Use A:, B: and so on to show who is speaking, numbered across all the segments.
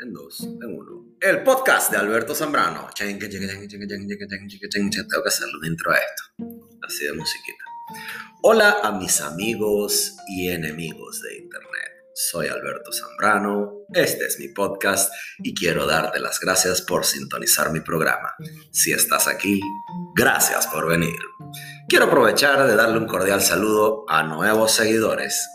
A: en dos, en uno. El podcast de Alberto Zambrano. Tengo que hacerle un intro a esto. Así de musiquita. Hola a mis amigos y enemigos de Internet. Soy Alberto Zambrano, este es mi podcast y quiero darte las gracias por sintonizar mi programa. Si estás aquí, gracias por venir. Quiero aprovechar de darle un cordial saludo a nuevos seguidores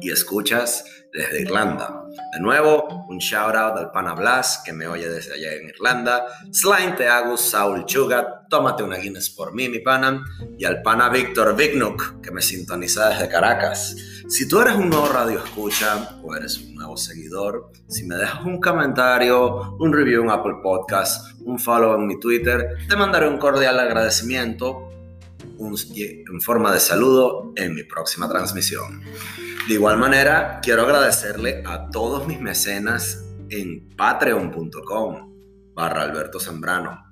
A: y escuchas desde Irlanda. De nuevo, un shout out al pana Blas que me oye desde allá en Irlanda, Slime Teagus, Saul Chugat, tómate una Guinness por mí, mi pana, y al pana Víctor Vignuk que me sintoniza desde Caracas. Si tú eres un nuevo radio escucha o eres un nuevo seguidor, si me dejas un comentario, un review en Apple Podcast, un follow en mi Twitter, te mandaré un cordial agradecimiento en forma de saludo en mi próxima transmisión. De igual manera, quiero agradecerle a todos mis mecenas en patreon.com barra Alberto Zambrano.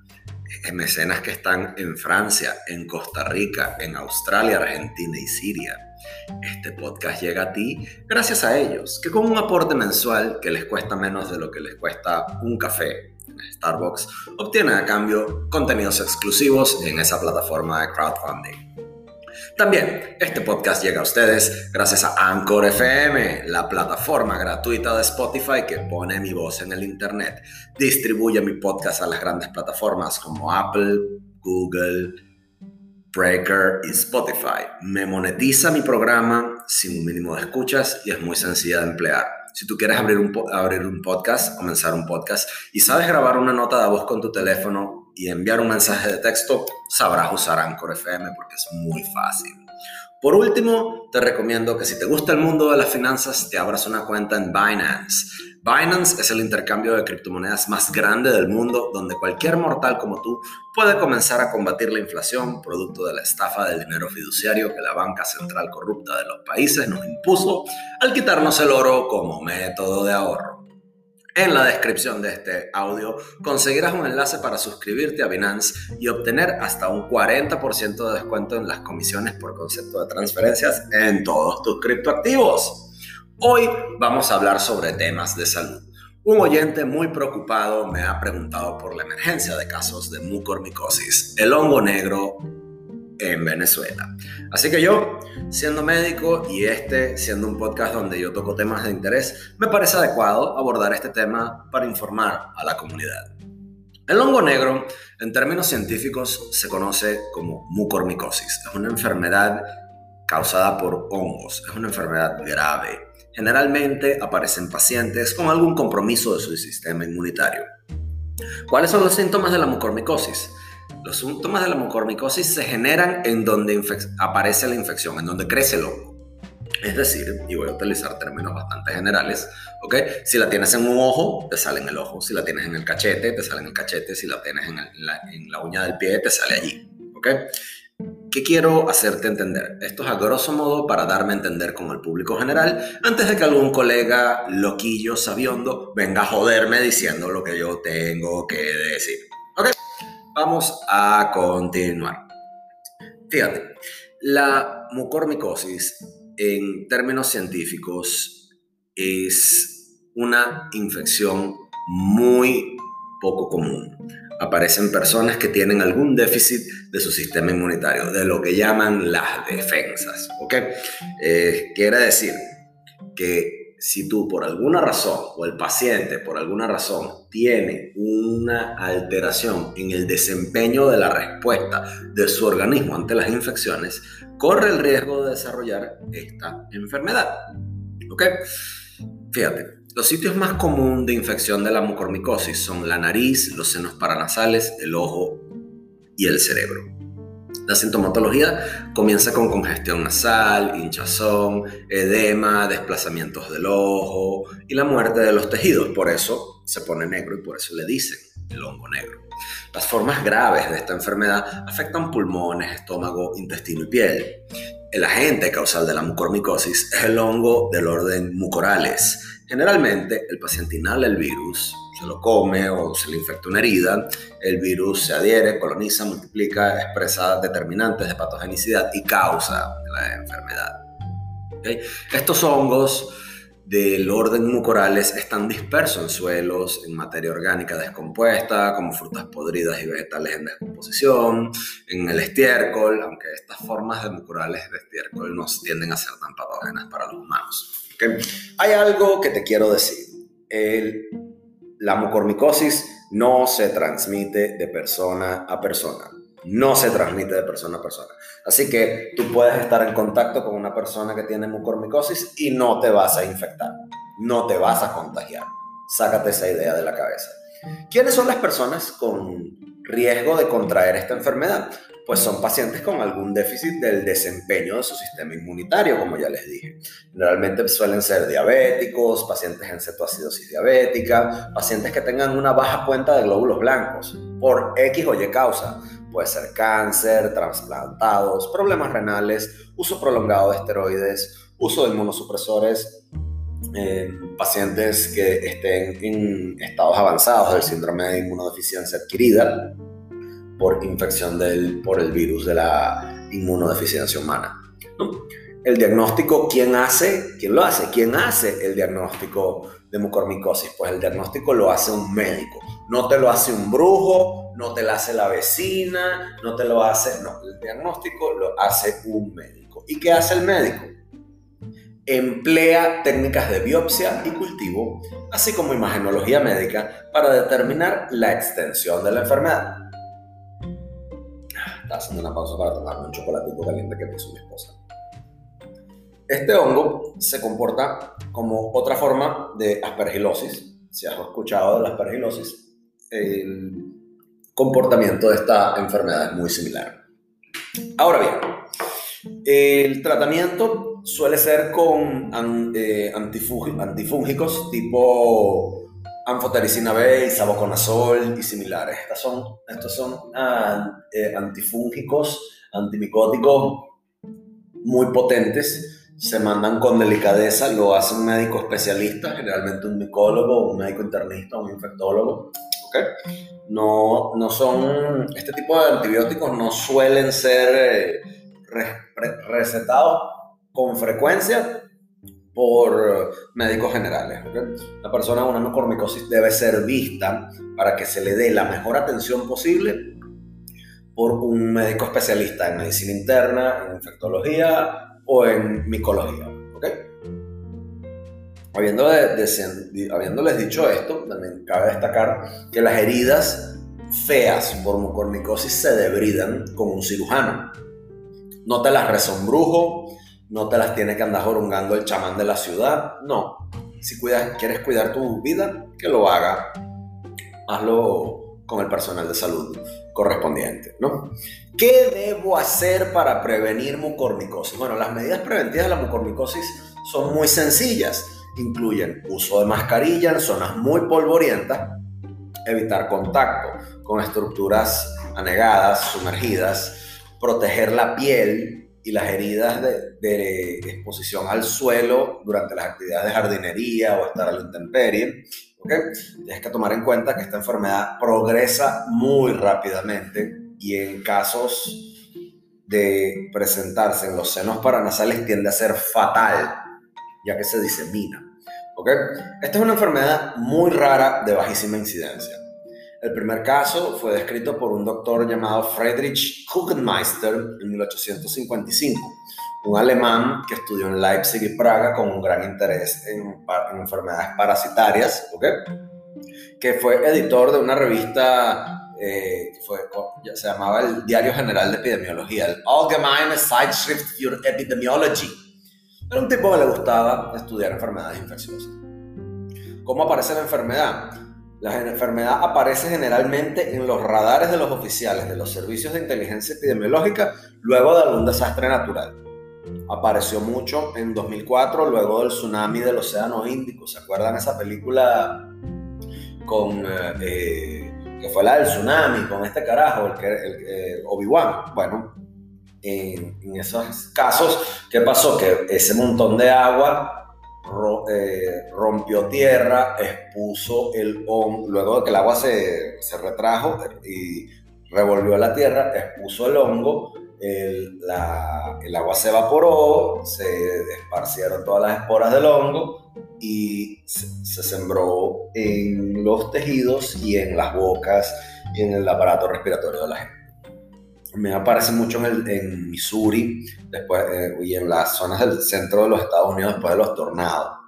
A: Eh, mecenas que están en Francia, en Costa Rica, en Australia, Argentina y Siria. Este podcast llega a ti gracias a ellos, que con un aporte mensual que les cuesta menos de lo que les cuesta un café Starbucks, obtienen a cambio contenidos exclusivos en esa plataforma de crowdfunding. También este podcast llega a ustedes gracias a Anchor FM, la plataforma gratuita de Spotify que pone mi voz en el Internet. Distribuye mi podcast a las grandes plataformas como Apple, Google, Breaker y Spotify. Me monetiza mi programa sin un mínimo de escuchas y es muy sencilla de emplear. Si tú quieres abrir un, abrir un podcast, comenzar un podcast y sabes grabar una nota de voz con tu teléfono y enviar un mensaje de texto, sabrás usar Anchor FM porque es muy fácil. Por último, te recomiendo que si te gusta el mundo de las finanzas, te abras una cuenta en Binance. Binance es el intercambio de criptomonedas más grande del mundo, donde cualquier mortal como tú puede comenzar a combatir la inflación, producto de la estafa del dinero fiduciario que la banca central corrupta de los países nos impuso al quitarnos el oro como método de ahorro. En la descripción de este audio conseguirás un enlace para suscribirte a Binance y obtener hasta un 40% de descuento en las comisiones por concepto de transferencias en todos tus criptoactivos. Hoy vamos a hablar sobre temas de salud. Un oyente muy preocupado me ha preguntado por la emergencia de casos de mucormicosis, el hongo negro en Venezuela. Así que yo, siendo médico y este siendo un podcast donde yo toco temas de interés, me parece adecuado abordar este tema para informar a la comunidad. El hongo negro, en términos científicos, se conoce como mucormicosis. Es una enfermedad causada por hongos. Es una enfermedad grave. Generalmente aparece en pacientes con algún compromiso de su sistema inmunitario. ¿Cuáles son los síntomas de la mucormicosis? Los síntomas de la mucormicosis se generan en donde aparece la infección, en donde crece el hongo. Es decir, y voy a utilizar términos bastante generales, ¿ok? Si la tienes en un ojo, te sale en el ojo. Si la tienes en el cachete, te sale en el cachete. Si la tienes en la, uña del pie, te sale allí, ¿ok? ¿Qué quiero hacerte entender? Esto es a grosso modo para darme a entender con el público general antes de que algún colega loquillo sabiondo venga a joderme diciendo lo que yo tengo que decir. ¿Ok? Vamos a continuar. Fíjate, la mucormicosis en términos científicos es una infección muy poco común. Aparecen personas que tienen algún déficit de su sistema inmunitario, de lo que llaman las defensas. ¿Ok? Eh, quiere decir que si tú por alguna razón o el paciente por alguna razón tiene una alteración en el desempeño de la respuesta de su organismo ante las infecciones, corre el riesgo de desarrollar esta enfermedad. ¿Ok? Fíjate, los sitios más comunes de infección de la mucormicosis son la nariz, los senos paranasales, el ojo y el cerebro. La sintomatología comienza con congestión nasal, hinchazón, edema, desplazamientos del ojo y la muerte de los tejidos. Por eso se pone negro y por eso le dicen el hongo negro. Las formas graves de esta enfermedad afectan pulmones, estómago, intestino y piel. El agente causal de la mucormicosis es el hongo del orden mucorales. Generalmente el paciente inhala el virus se lo come o se le infecta una herida, el virus se adhiere, coloniza, multiplica, expresa determinantes de patogenicidad y causa la enfermedad. Estos hongos del orden mucorales están dispersos en suelos, en materia orgánica descompuesta, como frutas podridas y vegetales en descomposición, en el estiércol, aunque estas formas de mucorales de estiércol no tienden a ser tan patógenas para los humanos. Hay algo que te quiero decir. la mucormicosis no se transmite de persona a persona no se transmite de persona a persona. Así que tú puedes estar en contacto con una persona que tiene mucormicosis y no te vas a infectar, no te vas a contagiar. Sácate esa idea de la cabeza. ¿Quiénes son las personas con riesgo de contraer esta enfermedad? Pues son pacientes con algún déficit del desempeño de su sistema inmunitario, como ya les dije. Generalmente suelen ser diabéticos, pacientes en cetoacidosis diabética, pacientes que tengan una baja cuenta de glóbulos blancos por X o Y causa Puede ser cáncer, trasplantados, problemas renales, uso prolongado de esteroides, uso de inmunosupresores en pacientes que estén en estados avanzados del síndrome de inmunodeficiencia adquirida por infección del, por el virus de la inmunodeficiencia humana. El diagnóstico, ¿quién hace? ¿Quién lo hace? ¿Quién hace el diagnóstico de mucormicosis? Pues el diagnóstico lo hace un médico. No te lo hace un brujo, no te lo hace la vecina, no te lo hace, no, el diagnóstico lo hace un médico. ¿Y qué hace el médico? Emplea técnicas de biopsia y cultivo, así como imagenología médica, para determinar la extensión de la enfermedad. Está haciendo una pausa para tomarme un chocolatito caliente que me hizo mi esposa. Este hongo se comporta como otra forma de aspergilosis. Si has escuchado de la aspergilosis, el comportamiento de esta enfermedad es muy similar. Ahora bien, el tratamiento suele ser con eh, antifúngicos tipo anfotericina B, isaboconazol y similares. Estos son, estos son ah, eh, antifúngicos, antimicóticos muy potentes. Se mandan con delicadeza, lo hace un médico especialista, generalmente un micólogo, un médico internista, un infectólogo no, no son, este tipo de antibióticos no suelen ser eh, recetados con frecuencia por médicos generales. La persona con una mucormicosis debe ser vista para que se le dé la mejor atención posible por un médico especialista en medicina interna, en infectología o en micología. Habiendo habiéndoles dicho esto, también cabe destacar que las heridas feas por mucormicosis se debridan con un cirujano. No te las reza un brujo, no te las tiene que andar jorungando el chamán de la ciudad, no. Si cuidas, quieres cuidar tu vida, que lo haga. Hazlo con el personal de salud correspondiente, ¿no? ¿Qué debo hacer para prevenir mucormicosis? Bueno, las medidas preventivas de la mucormicosis son muy sencillas incluyen uso de mascarilla en zonas muy polvorientas, evitar contacto con estructuras anegadas, sumergidas, proteger la piel y las heridas de, exposición al suelo durante las actividades de jardinería o estar a la intemperie. ¿okay? Tienes que tomar en cuenta que esta enfermedad progresa muy rápidamente y en casos de presentarse en los senos paranasales tiende a ser fatal, ya que se disemina. Esta es una enfermedad muy rara de bajísima incidencia. El primer caso fue descrito por un doctor llamado Friedrich Kuchenmeister en 1855, un alemán que estudió en Leipzig y Praga con un gran interés en, enfermedades parasitarias, que fue editor de una revista eh, que se llamaba el Diario General de Epidemiología, el Allgemeine Zeitschrift für Epidemiology era un tipo que le gustaba estudiar enfermedades infecciosas. ¿Cómo aparece la enfermedad? La enfermedad aparece generalmente en los radares de los oficiales de los servicios de inteligencia epidemiológica luego de algún desastre natural. Apareció mucho en 2004 luego del tsunami del Océano Índico. ¿Se acuerdan esa película con eh, eh, que fue la del tsunami con este carajo, el, el Obi-Wan? Bueno, en, esos casos, ¿qué pasó? Que ese montón de agua eh, rompió tierra, expuso el hongo, luego de que el agua se, se retrajo y revolvió la tierra, expuso el hongo el, agua se evaporó, se esparcieron todas las esporas del hongo y se, sembró en los tejidos y en las bocas y en el aparato respiratorio de la gente. Me aparece mucho en, en Missouri después, eh, y en las zonas del centro de los Estados Unidos después de los tornados.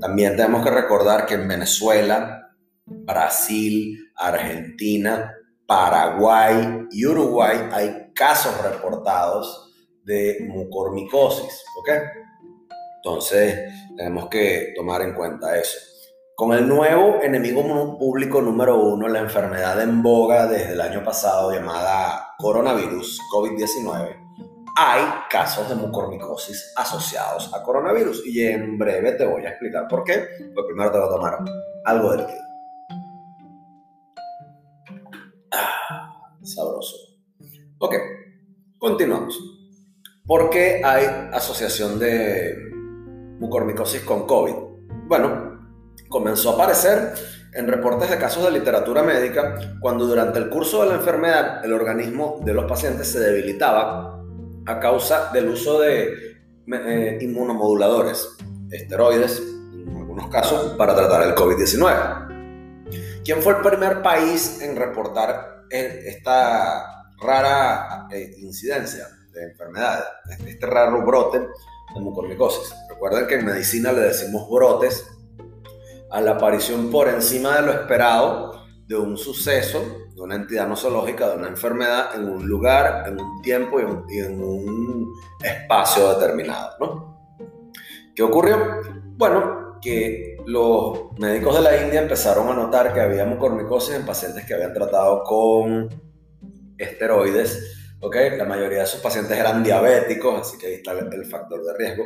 A: También tenemos que recordar que en Venezuela, Brasil, Argentina, Paraguay y Uruguay hay casos reportados de mucormicosis. Entonces tenemos que tomar en cuenta eso. Con el nuevo enemigo público número uno, la enfermedad en boga desde el año pasado llamada coronavirus, COVID-19, hay casos de mucormicosis asociados a coronavirus y en breve te voy a explicar por qué. Pero primero te voy a tomar algo de líquido. sabroso. Ok, continuamos. ¿Por qué hay asociación de mucormicosis con COVID? Bueno, comenzó a aparecer en reportes de casos de literatura médica cuando durante el curso de la enfermedad el organismo de los pacientes se debilitaba a causa del uso de eh, inmunomoduladores, esteroides, en algunos casos, para tratar el COVID-19. ¿Quién fue el primer país en reportar esta rara eh, incidencia de enfermedades, este raro brote de mucormicosis. Recuerden que en medicina le decimos brotes a la aparición por encima de lo esperado de un suceso, de una entidad nosológica, de una enfermedad en un lugar, en un tiempo y en, un espacio determinado. ¿no? ¿Qué ocurrió? Bueno, que los médicos de la India empezaron a notar que había mucormicosis en pacientes que habían tratado con esteroides. ¿okay? La mayoría de esos pacientes eran diabéticos, así que ahí está el, factor de riesgo.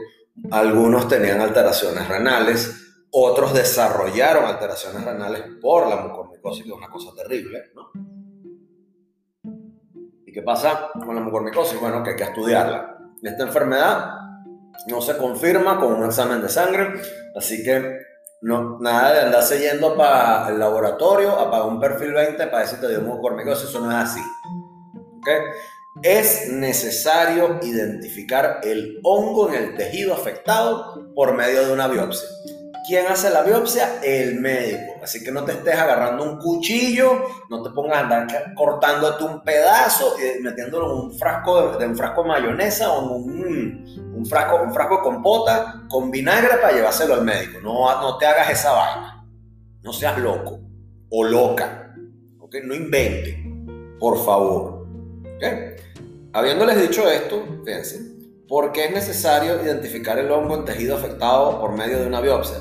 A: Algunos tenían alteraciones renales, otros desarrollaron alteraciones renales por la mucormicosis, que es una cosa terrible. ¿no? ¿Y qué pasa con la mucormicosis? Bueno, que hay que estudiarla. Esta enfermedad no se confirma con un examen de sangre, así que no, nada de andarse yendo para el laboratorio a pagar un perfil 20 para decirte dio mucormicosis, eso no es así. ¿Okay? Es necesario identificar el hongo en el tejido afectado por medio de una biopsia. ¿Quién hace la biopsia? El médico. Así que no te estés agarrando un cuchillo, no te pongas a andar cortándote un pedazo y metiéndolo en un frasco de, un frasco de mayonesa o un, un, frasco, un frasco de compota con vinagre para llevárselo al médico. No, no te hagas esa vaina. No seas loco o loca. ¿okay? No invente, por favor. ¿okay? Habiéndoles dicho esto, fíjense, ¿por qué es necesario identificar el hongo en tejido afectado por medio de una biopsia?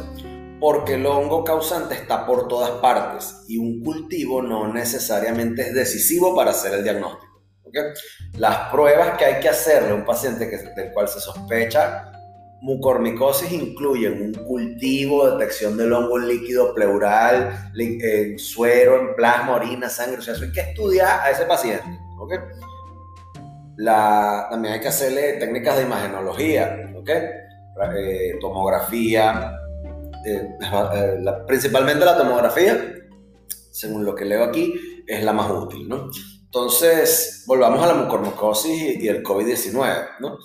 A: porque el hongo causante está por todas partes y un cultivo no necesariamente es decisivo para hacer el diagnóstico. Las pruebas que hay que hacerle a un paciente que, del cual se sospecha mucormicosis incluyen un cultivo, detección del hongo en líquido pleural, en suero, en plasma, orina, sangre. O sea, eso hay que estudiar a ese paciente. La, también hay que hacerle técnicas de imagenología, eh, tomografía, eh, eh, principalmente la tomografía, según lo que leo aquí, es la más útil, ¿no? Entonces, volvamos a la mucormicosis y el COVID-19, ¿no?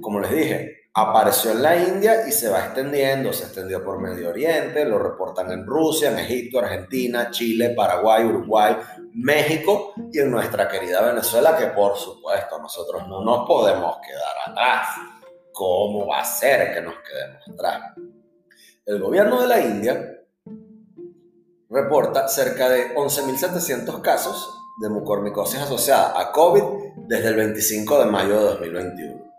A: Como les dije, apareció en la India y se va extendiendo, se extendió por Medio Oriente, lo reportan en Rusia, en Egipto, Argentina, Chile, Paraguay, Uruguay, México y en nuestra querida Venezuela, que por supuesto nosotros no nos podemos quedar atrás. ¿Cómo va a ser que nos quedemos atrás? El gobierno de la India reporta cerca de 11.700 casos de mucormicosis asociada a COVID desde el 25 de mayo de 2021.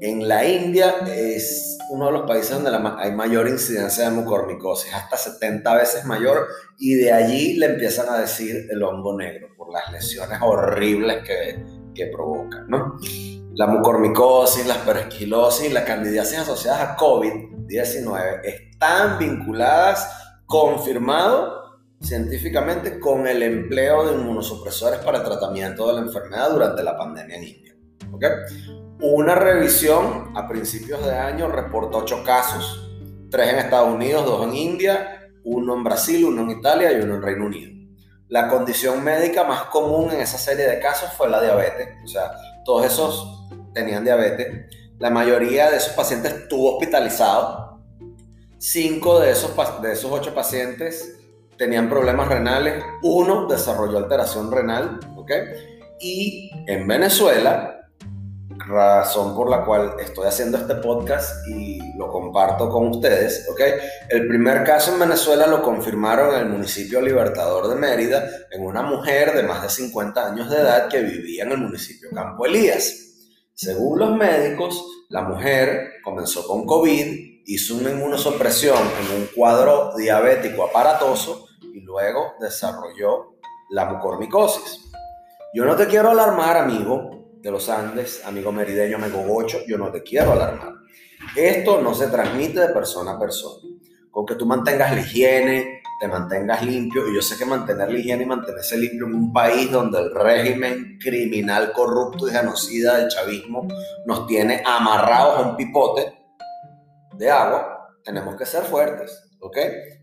A: En la India es uno de los países donde hay mayor incidencia de mucormicosis, hasta 70 veces mayor, y de allí le empiezan a decir el hongo negro por las lesiones horribles que, que provoca. ¿no? La mucormicosis, la aspergilosis la candidiasis asociadas a COVID-19 están vinculadas, confirmado científicamente, con el empleo de inmunosupresores para tratamiento de la enfermedad durante la pandemia en India. Una revisión a principios de año reportó ocho casos, tres en Estados Unidos, dos en India, uno en Brasil, uno en Italia y uno en Reino Unido. La condición médica más común en esa serie de casos fue la diabetes, o sea, todos esos tenían diabetes. La mayoría de esos pacientes estuvo hospitalizado. Cinco de esos, de esos ocho pacientes tenían problemas renales. Uno desarrolló alteración renal. ¿ok? Y en Venezuela, razón por la cual estoy haciendo este podcast y lo comparto con ustedes, ¿ok? El primer caso en Venezuela lo confirmaron en el municipio Libertador de Mérida, en una mujer de más de 50 años de edad que vivía en el municipio Campo Elías. Según los médicos, la mujer comenzó con COVID, hizo una inmunosupresión en un cuadro diabético aparatoso y luego desarrolló la mucormicosis. Yo no te quiero alarmar, amigo, de los Andes, amigo merideño, amigo gocho, yo no te quiero alarmar. Esto no se transmite de persona a persona. Con que tú mantengas la higiene, te mantengas limpio, y yo sé que mantener la higiene y mantenerse limpio en un país donde el régimen criminal, corrupto y genocida del chavismo nos tiene amarrados a un pipote de agua, tenemos que ser fuertes, ¿ok?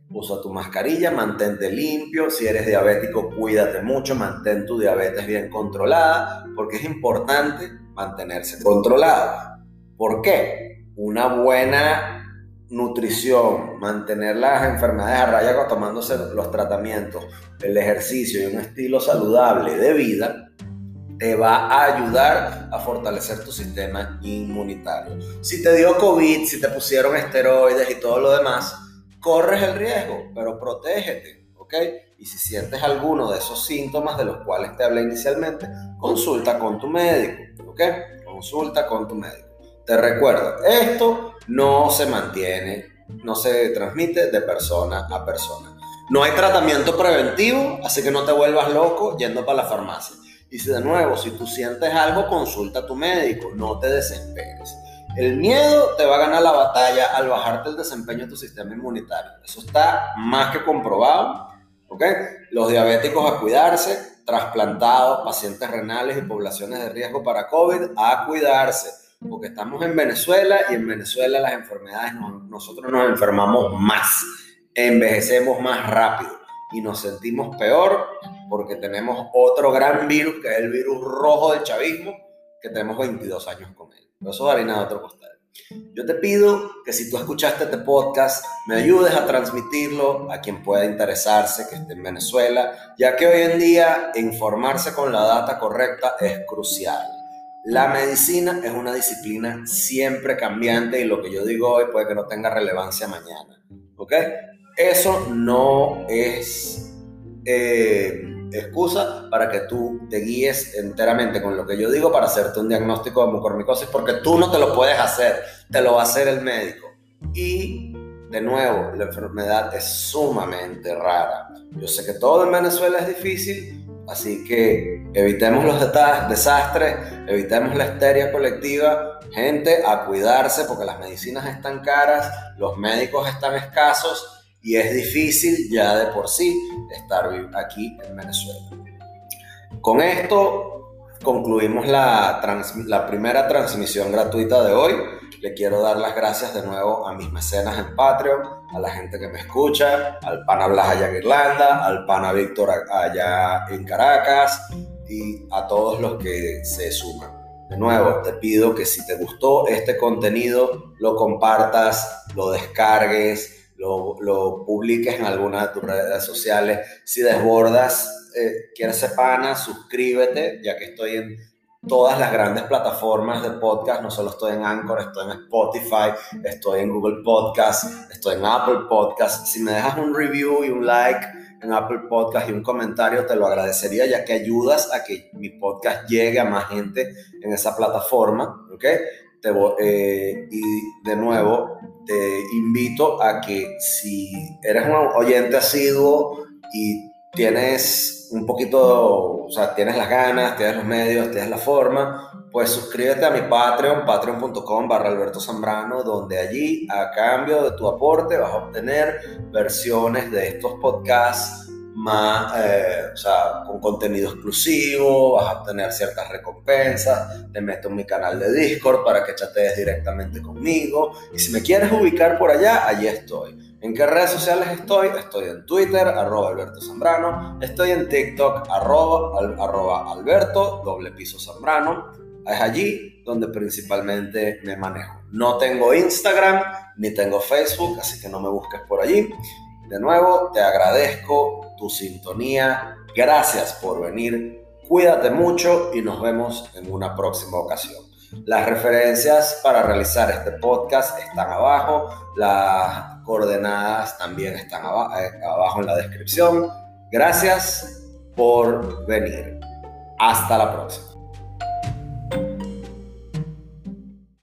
A: Usa tu mascarilla, mantente limpio. Si eres diabético, cuídate mucho, mantén tu diabetes bien controlada, porque es importante mantenerse controlado. ¿Por qué? Una buena nutrición, mantener las enfermedades a raya tomándose los tratamientos, el ejercicio y un estilo saludable de vida, te va a ayudar a fortalecer tu sistema inmunitario. Si te dio COVID, si te pusieron esteroides y todo lo demás, corres el riesgo, pero protégete, ¿ok? Y si sientes alguno de esos síntomas de los cuales te hablé inicialmente, consulta con tu médico, ¿ok? Consulta con tu médico. Te recuerdo, esto no se mantiene, no se transmite de persona a persona. No hay tratamiento preventivo, así que no te vuelvas loco yendo para la farmacia. Y si de nuevo, si tú sientes algo, consulta a tu médico, no te desesperes. El miedo te va a ganar la batalla al bajarte el desempeño de tu sistema inmunitario. Eso está más que comprobado. ¿ok? Los diabéticos a cuidarse, trasplantados, pacientes renales y poblaciones de riesgo para COVID a cuidarse. Porque estamos en Venezuela y en Venezuela las enfermedades, nosotros nos enfermamos más, envejecemos más rápido y nos sentimos peor porque tenemos otro gran virus que es el virus rojo del chavismo que tenemos 22 años con él. Eso es harina de otro costal. Yo te pido que si tú escuchaste este podcast, me ayudes a transmitirlo a quien pueda interesarse, que esté en Venezuela, ya que hoy en día informarse con la data correcta es crucial. La medicina es una disciplina siempre cambiante y lo que yo digo hoy puede que no tenga relevancia mañana. ¿Ok? Eso no es... Eh, excusa para que tú te guíes enteramente con lo que yo digo para hacerte un diagnóstico de mucormicosis, porque tú no te lo puedes hacer, te lo va a hacer el médico. Y de nuevo, la enfermedad es sumamente rara. Yo sé que todo en Venezuela es difícil, así que evitemos los desastres, evitemos la histeria colectiva, gente a cuidarse porque las medicinas están caras, los médicos están escasos y es difícil ya de por sí estar aquí en Venezuela. Con esto concluimos la, la primera transmisión gratuita de hoy. Le quiero dar las gracias de nuevo a mis mecenas en Patreon, a la gente que me escucha, al pana Blas allá en Irlanda, al pana Víctor allá en Caracas y a todos los que se suman. De nuevo, te pido que si te gustó este contenido, lo compartas, lo descargues, lo, publiques en alguna de tus redes sociales. Si desbordas, eh, quieres ser pana, suscríbete, ya que estoy en todas las grandes plataformas de podcast, no solo estoy en Anchor, estoy en Spotify, estoy en Google Podcast, estoy en Apple Podcast. Si me dejas un review y un like en Apple Podcast y un comentario, te lo agradecería, ya que ayudas a que mi podcast llegue a más gente en esa plataforma, ¿ok? Eh, y de nuevo, te invito a que si eres un oyente asiduo y tienes un poquito, o sea, tienes las ganas, tienes los medios, tienes la forma, pues suscríbete a mi Patreon, patreon.com barra Alberto Zambrano, donde allí, a cambio de tu aporte, vas a obtener versiones de estos podcasts más, eh, o sea, con contenido exclusivo, vas a obtener ciertas recompensas, te meto en mi canal de Discord para que chatees directamente conmigo. Y si me quieres ubicar por allá, allí estoy. ¿En qué redes sociales estoy? Estoy en Twitter, arroba Alberto Zambrano, estoy en TikTok, arroba, arroba Alberto, doble piso Zambrano. es allí donde principalmente me manejo. No tengo Instagram ni tengo Facebook, así que no me busques por allí. De nuevo, te agradezco tu sintonía. Gracias por venir. Cuídate mucho y nos vemos en una próxima ocasión. Las referencias para realizar este podcast están abajo. Las coordenadas también están eh, abajo en la descripción. Gracias por venir. Hasta la próxima.